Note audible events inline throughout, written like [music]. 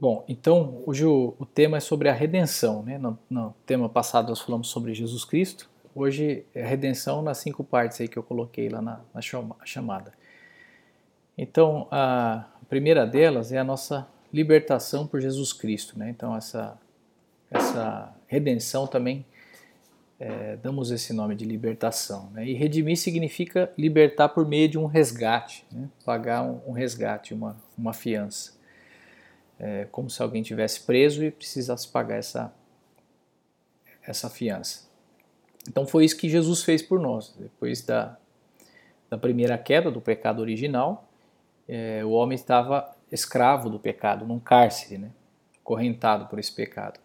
Bom, então hoje o, o, tema é sobre a redenção. Né? No, no, tema passado nós falamos sobre Jesus Cristo. Hoje é a redenção nas cinco partes aí que eu coloquei lá na, na chamada. Então a primeira delas é a nossa libertação por Jesus Cristo. Né? Então essa, essa redenção também é, damos esse nome de libertação. Né? E redimir significa libertar por meio de um resgate, né? pagar um, um resgate, uma, uma fiança é, como se alguém tivesse preso e precisasse pagar essa, essa fiança. Então foi isso que Jesus fez por nós. Depois da, da primeira queda do pecado original, é, o homem estava escravo do pecado, num cárcere, né? correntado por esse pecado.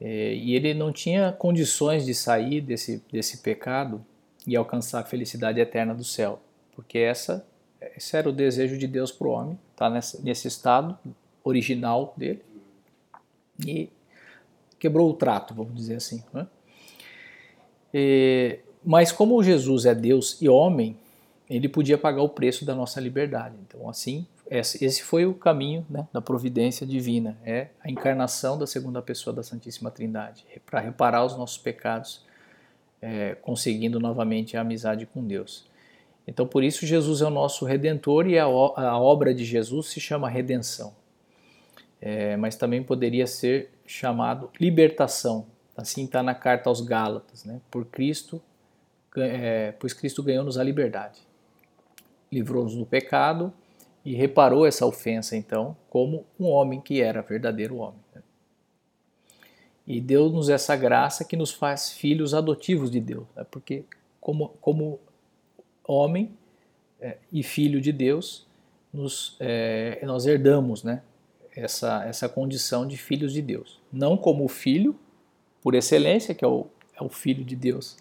É, e ele não tinha condições de sair desse, desse pecado e alcançar a felicidade eterna do céu, porque essa, esse era o desejo de Deus para o homem, tá nesse estado original dele e quebrou o trato, vamos dizer assim. Né? E, mas como Jesus é Deus e homem, ele podia pagar o preço da nossa liberdade. Então, assim, esse foi o caminho né, da providência divina, é a encarnação da segunda pessoa da Santíssima Trindade, para reparar os nossos pecados, é, conseguindo novamente a amizade com Deus. Então, por isso, Jesus é o nosso redentor e a, a obra de Jesus se chama redenção é, mas também poderia ser chamado libertação. Assim está na carta aos Gálatas, né? Por Cristo, é, pois Cristo ganhou-nos a liberdade, livrou-nos do pecado e reparou essa ofensa, então, como um homem que era verdadeiro homem. Né? E deu-nos essa graça que nos faz filhos adotivos de Deus, né? porque como, como homem é, e filho de Deus, nos, é, nós herdamos né, essa, essa condição de filhos de Deus. Não como o filho, por excelência, que é o, é o filho de Deus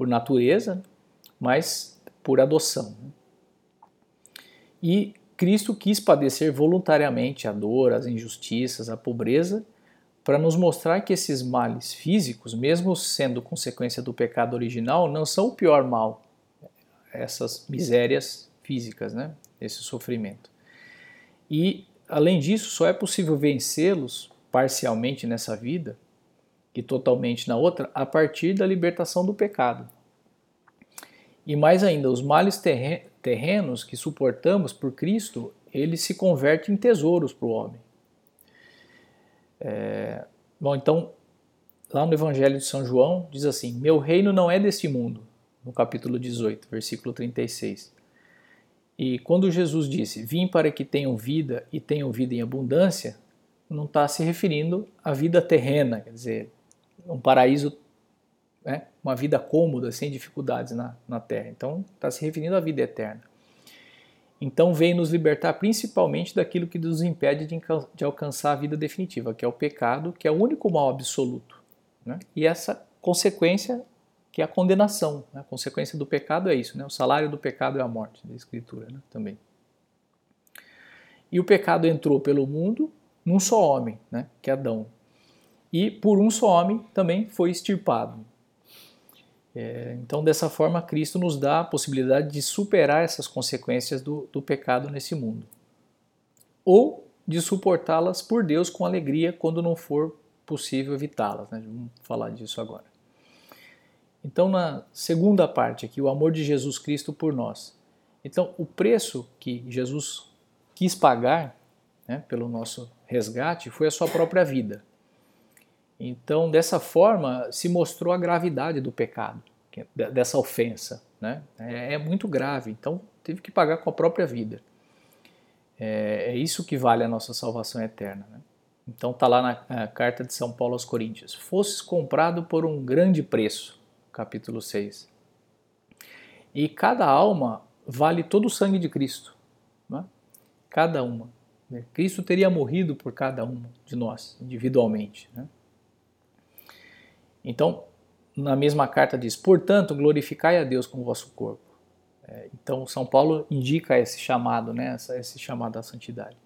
por natureza, mas por adoção. E Cristo quis padecer voluntariamente a dor, as injustiças, a pobreza, para nos mostrar que esses males físicos, mesmo sendo consequência do pecado original, não são o pior mal, essas misérias físicas, né? esse sofrimento. E Além disso, só é possível vencê-los parcialmente nessa vida e totalmente na outra a partir da libertação do pecado. E mais ainda, os males terrenos que suportamos por Cristo, eles se convertem em tesouros para o homem. É, bom, então, lá no Evangelho de São João, diz assim: Meu reino não é deste mundo, no capítulo 18, versículo 36. E quando Jesus disse: Vim para que tenham vida e tenham vida em abundância, não está se referindo à vida terrena, quer dizer, um paraíso, né, uma vida cômoda, sem dificuldades na, na terra. Então, está se referindo à vida eterna. Então, veio nos libertar principalmente daquilo que nos impede de, de alcançar a vida definitiva, que é o pecado, que é o único mal absoluto. Né? E essa consequência que é a condenação. Né? A consequência do pecado é isso, né? o salário do pecado é a morte, da Escritura né? também. E o pecado entrou pelo mundo num só homem, né? que é Adão. E por um só homem também foi extirpado. É, então, dessa forma, Cristo nos dá a possibilidade de superar essas consequências do, do pecado nesse mundo. Ou de suportá-las por Deus com alegria quando não for possível evitá-las. Né? Vamos falar disso agora. Então, na segunda parte aqui, o amor de Jesus Cristo por nós. Então, o preço que Jesus quis pagar né, pelo nosso resgate foi a sua própria vida. Então, dessa forma, se mostrou a gravidade do pecado, dessa ofensa. Né? É, é muito grave, então teve que pagar com a própria vida. É, é isso que vale a nossa salvação eterna. Né? Então, está lá na, na carta de São Paulo aos Coríntios: Fosses comprado por um grande preço capítulo 6. E cada alma vale todo o sangue de Cristo. Né? Cada uma. Né? Cristo teria morrido por cada uma de nós, individualmente. Né? Então, na mesma carta diz: Portanto, glorificai a Deus com o vosso corpo. É, então, São Paulo indica esse chamado, né? esse chamado à santidade.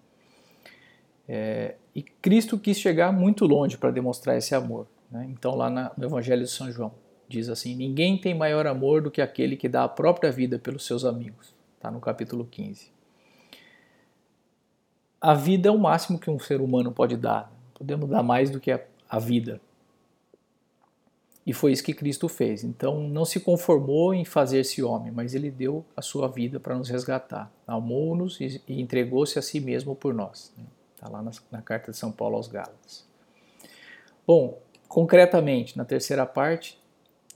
É, e Cristo quis chegar muito longe para demonstrar esse amor. Né? Então, lá na, no Evangelho de São João, diz assim: Ninguém tem maior amor do que aquele que dá a própria vida pelos seus amigos. Está no capítulo 15. a vida é o máximo que um ser humano pode dar. Podemos dar mais do que a, a vida. E foi isso que Cristo fez. Então não se conformou em fazer-se homem, mas ele deu a sua vida para nos resgatar. Amou-nos e, entregou-se a si mesmo por nós. Está lá na, na, carta de São Paulo aos Gálatas. Bom, concretamente, na terceira parte,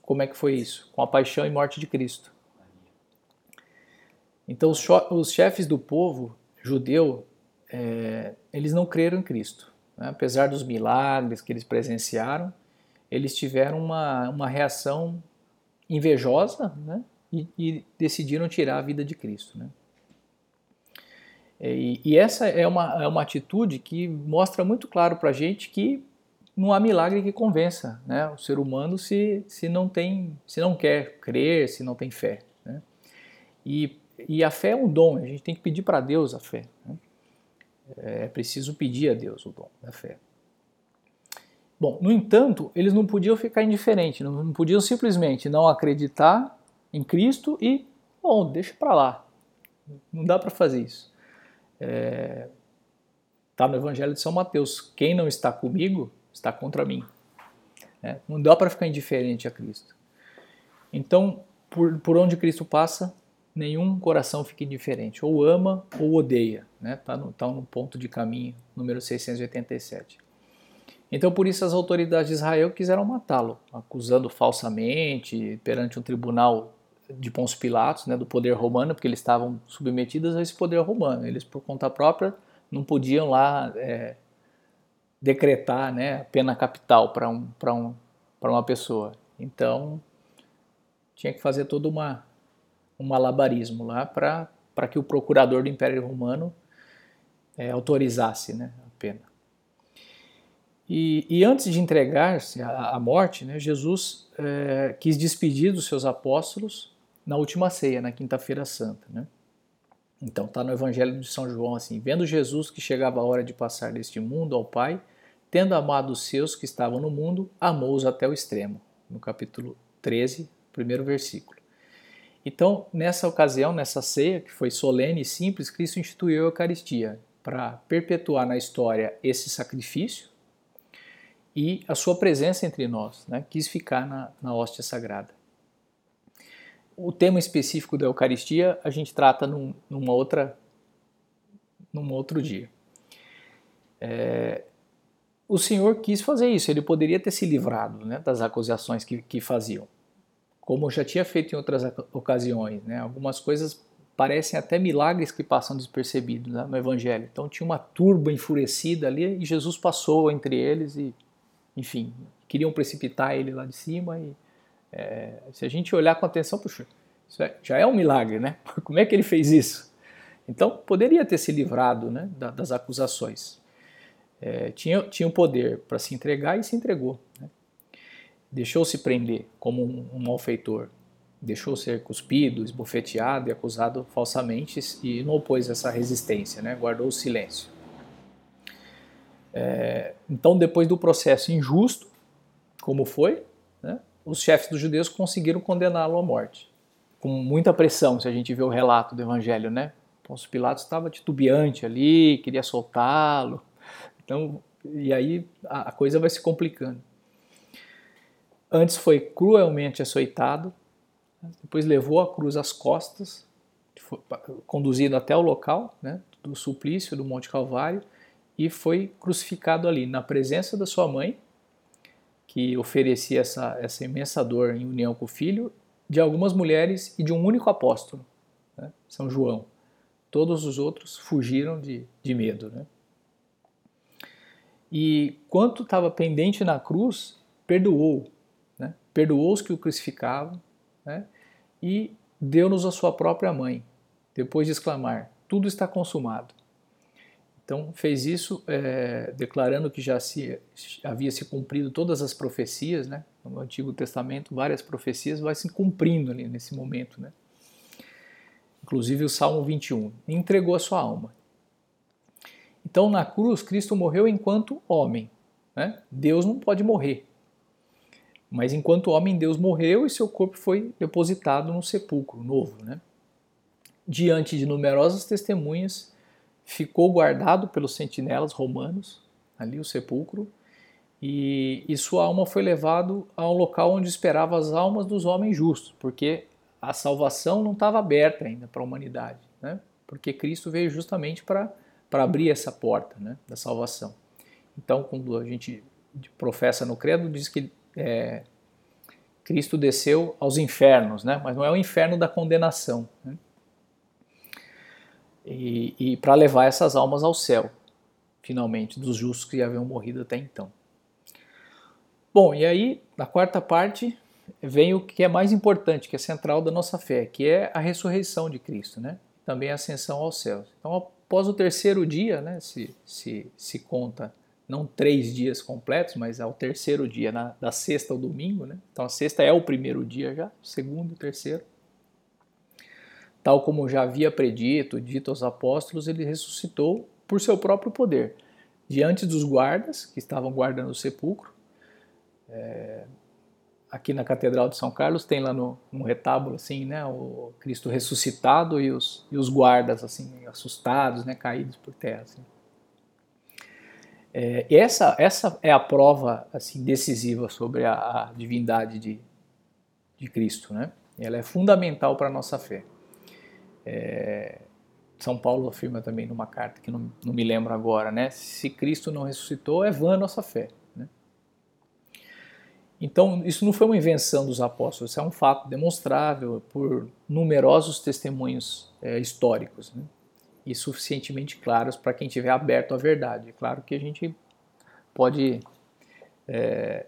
como é que foi isso? Com a paixão e morte de Cristo. Então os, chefes do povo judeu, é, eles não creram em Cristo. Né? Apesar dos milagres que eles presenciaram, eles tiveram uma, uma reação invejosa né? e, e decidiram tirar a vida de Cristo. Né? E, e, essa é uma, é uma atitude que mostra muito claro para a gente que não há milagre que convença né, o ser humano se, se, não tem, se não quer crer, se não tem fé. Né? E, e a fé é um dom, a gente tem que pedir para Deus a fé. Né? É preciso pedir a Deus o dom da fé. Bom, no entanto, eles não podiam ficar indiferentes, não, podiam simplesmente não acreditar em Cristo e, bom, deixa para lá. Não dá para fazer isso. É, tá no Evangelho de São Mateus: quem não está comigo está contra mim. É, não dá para ficar indiferente a Cristo. Então, por, por onde Cristo passa, nenhum coração fica indiferente, ou ama ou odeia. Está né? Tá no, tá no ponto de caminho, número 687. Então, por isso, as autoridades de Israel quiseram matá-lo, acusando falsamente perante um tribunal de Pôncio Pilatos, né, do poder romano, porque eles estavam submetidos a esse poder romano. Eles, por conta própria, não podiam lá é, decretar né, a pena capital para um, um, uma pessoa. Então, tinha que fazer todo uma, um malabarismo lá para que o procurador do Império Romano é, autorizasse né, a pena. E, e antes de entregar-se à, à, morte, né, Jesus é, quis despedir dos seus apóstolos na última ceia, na quinta-feira santa. Né? Então está no Evangelho de São João assim: vendo Jesus que chegava a hora de passar deste mundo ao Pai, tendo amado os seus que estavam no mundo, amou-os até o extremo. No capítulo 13, primeiro versículo. Então, nessa ocasião, nessa ceia, que foi solene e simples, Cristo instituiu a Eucaristia para perpetuar na história esse sacrifício e a sua presença entre nós, né? quis ficar na, na hóstia sagrada. O tema específico da Eucaristia a gente trata num, numa outra, num outro dia. É, o Senhor quis fazer isso, ele poderia ter se livrado né, das acusações que, que faziam, como já tinha feito em outras ocasiões. Né, algumas coisas parecem até milagres que passam despercebidos né, no Evangelho. Então tinha uma turba enfurecida ali e Jesus passou entre eles e enfim, queriam precipitar ele lá de cima. E é, se a gente olhar com atenção, puxa, isso é, já é um milagre, né? [laughs] Como é que ele fez isso? Então, poderia ter se livrado né, das acusações. É, tinha, tinha o poder para se entregar e se entregou. Né? Deixou-se prender como um, um malfeitor. Deixou ser cuspido, esbofeteado e acusado falsamente e não opôs essa resistência, né? guardou o silêncio. É, então, depois do processo injusto, como foi, os chefes dos judeus conseguiram condená-lo à morte. Com muita pressão, se a gente vê o relato do evangelho, né? Pôncio Pilatos estava titubeante ali, queria soltá-lo. Então, e aí a, a coisa vai se complicando. Antes foi cruelmente açoitado, depois levou a cruz às costas, conduzido até o local né, do suplício do Monte Calvário, e foi crucificado ali, na presença da sua mãe, que oferecia essa, essa imensa dor em união com o filho, de algumas mulheres e de um único apóstolo, né, São João. Todos os outros fugiram de, de medo. Né? E quanto estava pendente na cruz, perdoou. Né? Perdoou os que o crucificavam né? e deu-nos a sua própria mãe, depois de exclamar: Tudo está consumado. Então fez isso é, declarando que já se, havia se cumprido todas as profecias, né? No Antigo Testamento, várias profecias vai se cumprindo ali nesse momento, né? Inclusive o Salmo 21. E entregou a sua alma. Então na cruz Cristo morreu enquanto homem. Né? Deus não pode morrer. Mas enquanto homem, Deus morreu e seu corpo foi depositado no sepulcro novo. Né? Diante de numerosas testemunhas, ficou guardado pelos sentinelas romanos, ali o sepulcro, e, e sua alma foi levado a um local onde esperava as almas dos homens justos, porque a salvação não estava aberta ainda para a humanidade, né? porque Cristo veio justamente para abrir essa porta né, da salvação. Então, quando a gente professa no credo, diz que é, Cristo desceu aos infernos, né? mas não é o inferno da condenação. Né? E, e para levar essas almas ao céu, finalmente, dos justos que haviam morrido até então. Bom, e aí, na quarta parte, vem o que é mais importante, que é central da nossa fé, que é a ressurreição de Cristo, né? também a ascensão aos céus. Então, após o terceiro dia, né, se, se, se conta não três dias completos, mas ao terceiro dia, na, da sexta ao domingo, né? Então a sexta é o primeiro dia já, segundo e terceiro. Tal como já havia predito, dito aos apóstolos, ele ressuscitou por seu próprio poder, diante dos guardas que estavam guardando o sepulcro. É, aqui na Catedral de São Carlos tem lá no, no, retábulo assim, né, o Cristo ressuscitado e os, e os guardas assim assustados, né, caídos por terra. Assim. É, essa, essa é a prova assim, decisiva sobre a, a divindade de, de Cristo. Né? Ela é fundamental para a nossa fé. É, São Paulo afirma também numa carta que não, não me lembro agora, né? Se Cristo não ressuscitou, é vã a nossa fé. Né? Então, isso não foi uma invenção dos apóstolos, isso é um fato demonstrável por numerosos testemunhos é, históricos. Né? e suficientemente claros para quem tiver aberto à verdade. É claro que a gente pode é,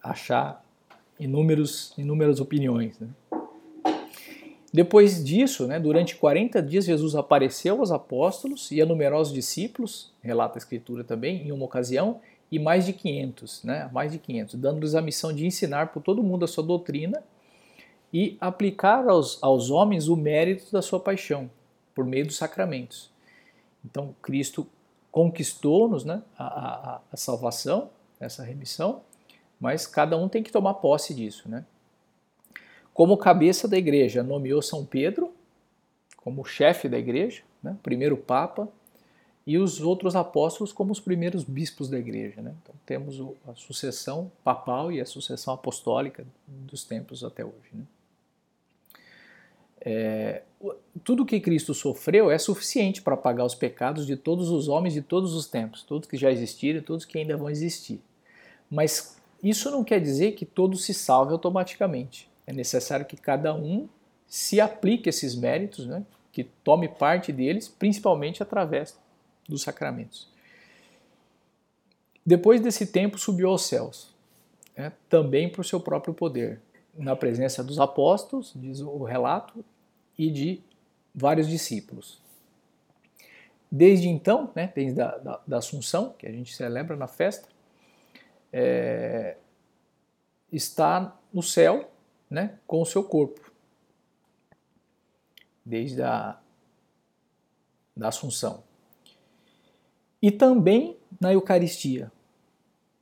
achar inúmeros, inúmeras opiniões. Né? Depois disso, né, durante 40 dias, Jesus apareceu aos apóstolos e a numerosos discípulos, relata a Escritura também, em uma ocasião, e mais de 500, né, mais de 500, dando-lhes a missão de ensinar por todo mundo a sua doutrina e aplicar aos, aos homens o mérito da sua paixão, por meio dos sacramentos. Então, Cristo conquistou-nos né, a, a, a, salvação, essa remissão, mas cada um tem que tomar posse disso. Né? Como cabeça da igreja, nomeou São Pedro como chefe da igreja, né, primeiro Papa, e os outros apóstolos como os primeiros bispos da igreja. Né? Então, temos a sucessão papal e a sucessão apostólica dos tempos até hoje. Né? É, tudo que Cristo sofreu é suficiente para pagar os pecados de todos os homens de todos os tempos, todos que já existiram e todos que ainda vão existir. Mas isso não quer dizer que todos se salvem automaticamente. É necessário que cada um se aplique esses méritos, né? que tome parte deles, principalmente através dos sacramentos. Depois desse tempo, subiu aos céus, né? também por seu próprio poder, na presença dos apóstolos, diz o relato, e de vários discípulos. Desde então, né, desde a da, da Assunção, que a gente celebra na festa, é, está no céu né, com o seu corpo. Desde a da Assunção. E também na Eucaristia,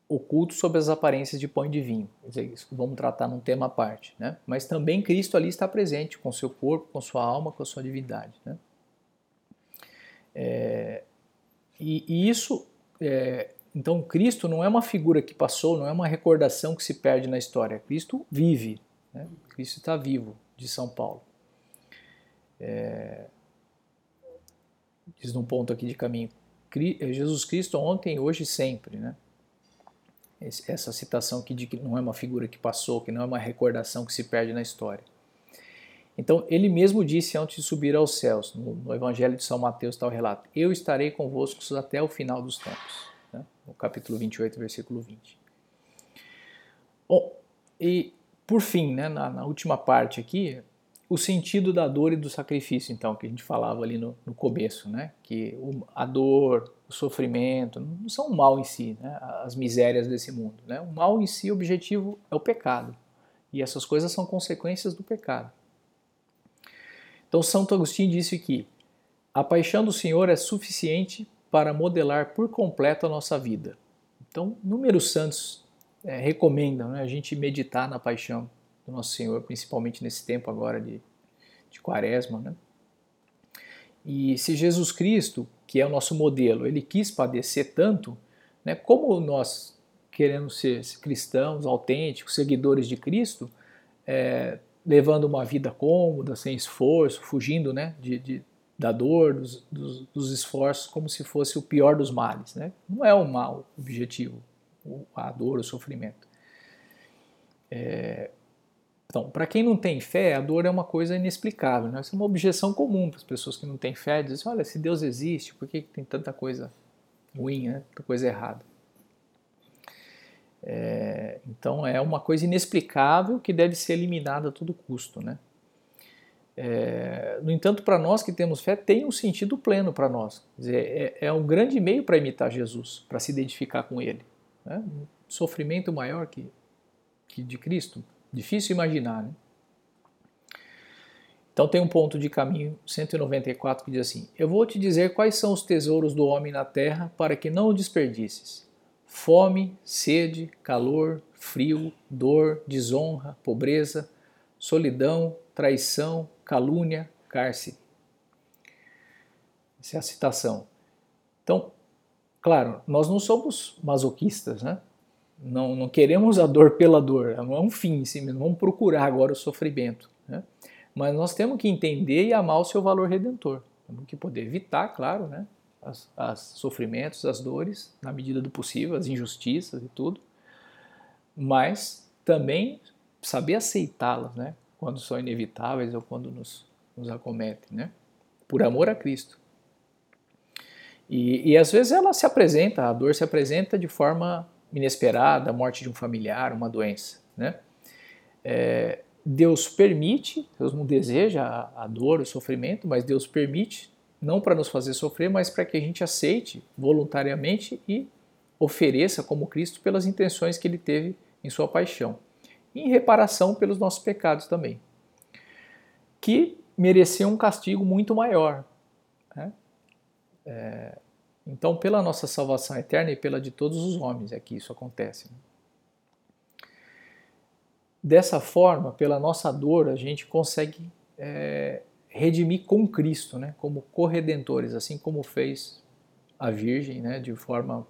oculto sob as aparências de pão e de vinho. Isso vamos tratar num tema à parte. Né? Mas também Cristo ali está presente com seu corpo, com sua alma, com a sua divindade. Né? É, e, e, isso, é, então Cristo não é uma figura que passou, não é uma recordação que se perde na história. Cristo vive, né? Cristo está vivo, de São Paulo. É, diz num ponto aqui de caminho, Jesus Cristo ontem, hoje e sempre, né? essa citação que de que não é uma figura que passou, que não é uma recordação que se perde na história. Então, ele mesmo disse antes de subir aos céus, no, no Evangelho de São Mateus está o relato, eu estarei convosco até o final dos tempos, né? no capítulo 28, versículo 20. Bom, e por fim, né, na, na última parte aqui, o sentido da dor e do sacrifício, então, que a gente falava ali no, no começo, né? Que o, a dor, o sofrimento, não são o mal em si, né? as misérias desse mundo. Né? O mal em si, o objetivo é o pecado. E essas coisas são consequências do pecado. Então, Santo Agostinho disse que a paixão do Senhor é suficiente para modelar por completo a nossa vida. Então, números santos é, recomendam né, a gente meditar na paixão do nosso Senhor, principalmente nesse tempo agora de, de quaresma. Né? E se Jesus Cristo, que é o nosso modelo, ele quis padecer tanto, né, como nós queremos ser cristãos autênticos, seguidores de Cristo, é, levando uma vida cômoda, sem esforço, fugindo né, de, de da dor, dos, dos, dos, esforços, como se fosse o pior dos males. Né? Não é o mal objetivo, a dor, o sofrimento. É, então, para quem não tem fé, a dor é uma coisa inexplicável. Né? Isso é uma objeção comum para as pessoas que não têm fé. Dizem, olha, se Deus existe, por que tem tanta coisa ruim, né? tanta coisa errada? É, então, é uma coisa inexplicável que deve ser eliminada a todo custo. Né? É, no entanto, para nós que temos fé, tem um sentido pleno para nós. Dizer, é, é, um grande meio para imitar Jesus, para se identificar com Ele. Né? Um sofrimento maior que, que de Cristo Difícil imaginar, né? Então tem um ponto de caminho 194 que diz assim: Eu vou te dizer quais são os tesouros do homem na terra para que não o desperdices. Fome, sede, calor, frio, dor, desonra, pobreza, solidão, traição, calúnia, cárcere. Essa é a citação. Então, claro, nós não somos masoquistas, né? Não, não queremos a dor pela dor, não é um fim em si mesmo, vamos procurar agora o sofrimento. Né? Mas nós temos que entender e amar o seu valor redentor. Temos que poder evitar, claro, né, as, as sofrimentos, as dores, na medida do possível, as injustiças e tudo, mas também saber aceitá-las, né, quando são inevitáveis ou quando nos, nos acometem, né, por amor a Cristo. E, e às vezes ela se apresenta, a dor se apresenta de forma inesperada, a morte de um familiar, uma doença. Né? É, Deus permite, Deus não deseja a, a dor, o sofrimento, mas Deus permite, não para nos fazer sofrer, mas para que a gente aceite voluntariamente e ofereça como Cristo pelas intenções que ele teve em sua paixão. Em reparação pelos nossos pecados também. Que mereciam um castigo muito maior. É, então, pela nossa salvação eterna e pela de todos os homens é que isso acontece. Né? Dessa forma, pela nossa dor, a gente consegue é, redimir com Cristo, né? como corredentores, assim como fez a Virgem, né? de forma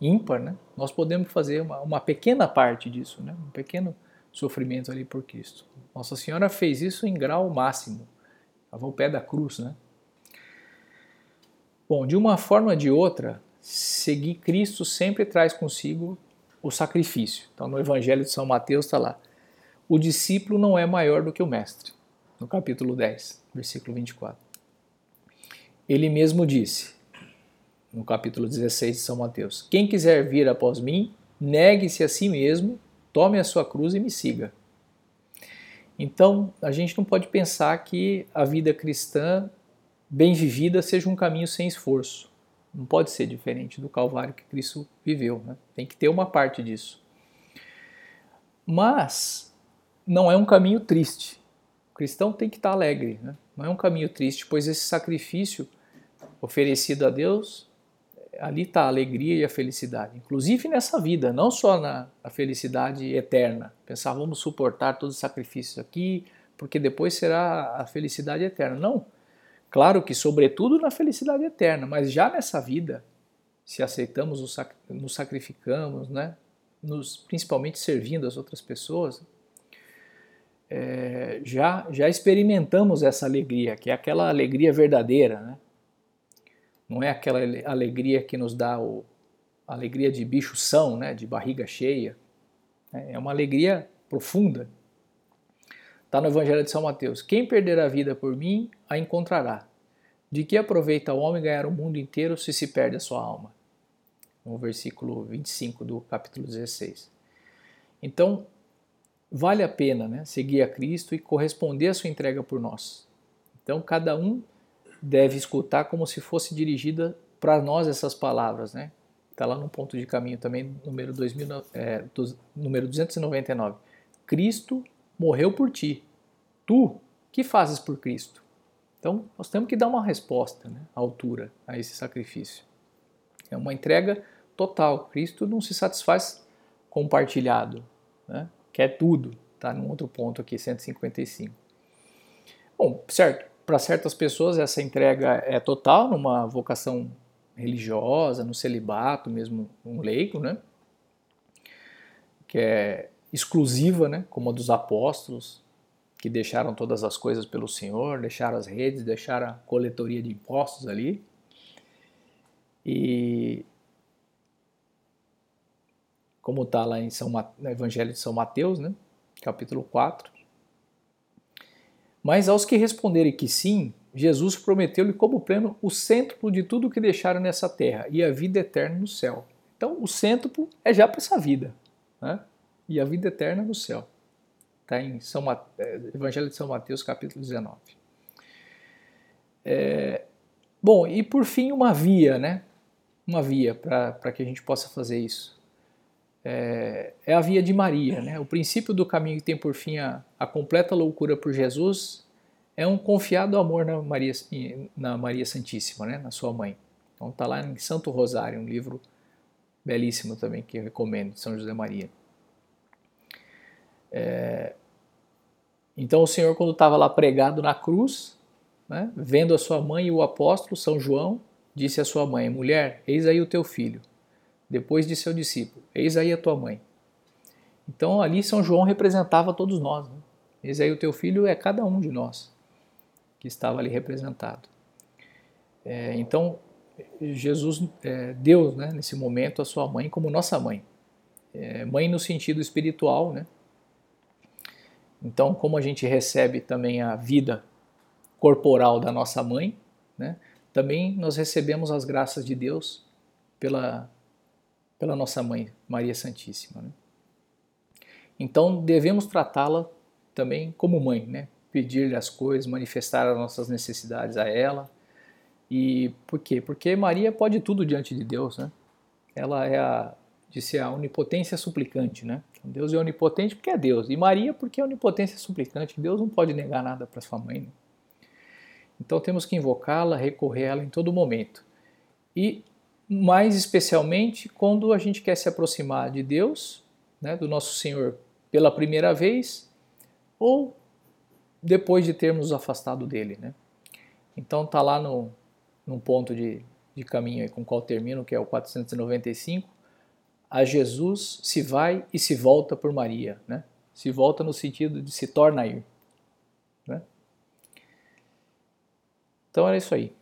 ímpar. Né? Nós podemos fazer uma, uma pequena parte disso, né? um pequeno sofrimento ali por Cristo. Nossa Senhora fez isso em grau máximo, ao pé da cruz, né? Bom, de uma forma ou de outra, seguir Cristo sempre traz consigo o sacrifício. Então, no Evangelho de São Mateus está lá: o discípulo não é maior do que o mestre, no capítulo 10, versículo 24. Ele mesmo disse, no capítulo 16 de São Mateus: Quem quiser vir após mim, negue-se a si mesmo, tome a sua cruz e me siga. Então, a gente não pode pensar que a vida cristã bem vivida seja um caminho sem esforço. Não pode ser diferente do Calvário que Cristo viveu. Né? Tem que ter uma parte disso. Mas não é um caminho triste. O cristão tem que estar alegre. Né? Não é um caminho triste, pois esse sacrifício oferecido a Deus, ali está a alegria e a felicidade. Inclusive nessa vida, não só na, na felicidade eterna. Pensar, vamos suportar todos os sacrifícios aqui, porque depois será a felicidade eterna. Não. Claro que, sobretudo, na felicidade eterna, mas já nessa vida, se aceitamos, nos sacrificamos, né? nos, principalmente servindo as outras pessoas, é, já, já experimentamos essa alegria, que é aquela alegria verdadeira. Né? Não é aquela alegria que nos dá o, alegria de bicho são, né? de barriga cheia. Né? É uma alegria profunda, Está no Evangelho de São Mateus. Quem perder a vida por mim, a encontrará. De que aproveita o homem ganhar o mundo inteiro se se perde a sua alma? No versículo 25 do capítulo 16. Então, vale a pena né, seguir a Cristo e corresponder à sua entrega por nós. Então, cada um deve escutar como se fosse dirigida para nós essas palavras. Né? Está lá no ponto de caminho também, número, 2000, é, número 299. Cristo morreu por ti. Tu, que fazes por Cristo? Então, nós temos que dar uma resposta né, à altura a esse sacrifício. É uma entrega total. Cristo não se satisfaz compartilhado, né? quer tudo. Está num outro ponto aqui, 155. Bom, certo. Para certas pessoas essa entrega é total, numa vocação religiosa, no celibato, mesmo um leigo, né? Que é exclusiva, né? Como a dos apóstolos, que deixaram todas as coisas pelo Senhor, deixaram as redes, deixaram a coletoria de impostos ali. E como está lá em São, no Evangelho de São Mateus, né? capítulo 4. Mas aos que responderem que sim, Jesus prometeu-lhe como prêmio o cêntuplo de tudo que deixaram nessa terra e a vida eterna no céu. Então, o cêntuplo é já para essa vida, né? E a vida eterna no céu. Está em São Mate... É, Evangelho de São Mateus, capítulo 19. É... Bom, e por fim, uma via, né? Uma via para que a gente possa fazer isso. É, é, a via de Maria, né? O princípio do caminho que tem por fim a, a completa loucura por Jesus é um confiado amor na Maria, na Maria Santíssima, né? na sua mãe. Então está lá em Santo Rosário, um livro belíssimo também que recomendo, de São José Maria. É... Então o Senhor, quando estava lá pregado na cruz, né, vendo a sua mãe e o apóstolo São João, disse à sua mãe: Mulher, eis aí o teu filho. Depois disse ao discípulo: Eis aí a tua mãe. Então ali São João representava todos nós. Né? Eis aí o teu filho é cada um de nós que estava ali representado. É, então, Jesus é, deu né, nesse momento a sua mãe como nossa mãe. É, mãe no sentido espiritual, né? Então, como a gente recebe também a vida corporal da nossa mãe, né, também nós recebemos as graças de Deus pela, pela nossa mãe, Maria Santíssima. Né? Então, devemos tratá-la também como mãe, né? pedir-lhe as coisas, manifestar as nossas necessidades a ela. E por quê? Porque Maria pode tudo diante de Deus, né? Ela é a, disse a onipotência suplicante, né? Deus é onipotente porque é Deus, e Maria porque é onipotência suplicante. Deus não pode negar nada para sua mãe. Né? Então temos que invocá-la, recorrer a ela em todo momento. E mais especialmente quando a gente quer se aproximar de Deus, né, do nosso Senhor, pela primeira vez, ou depois de termos afastado dele. Né? Então está lá no, num ponto de, de caminho com o qual termino, que é o 495, a Jesus se vai e se volta por Maria. Né? Se volta no sentido de se torna ir. Né? Então era isso aí.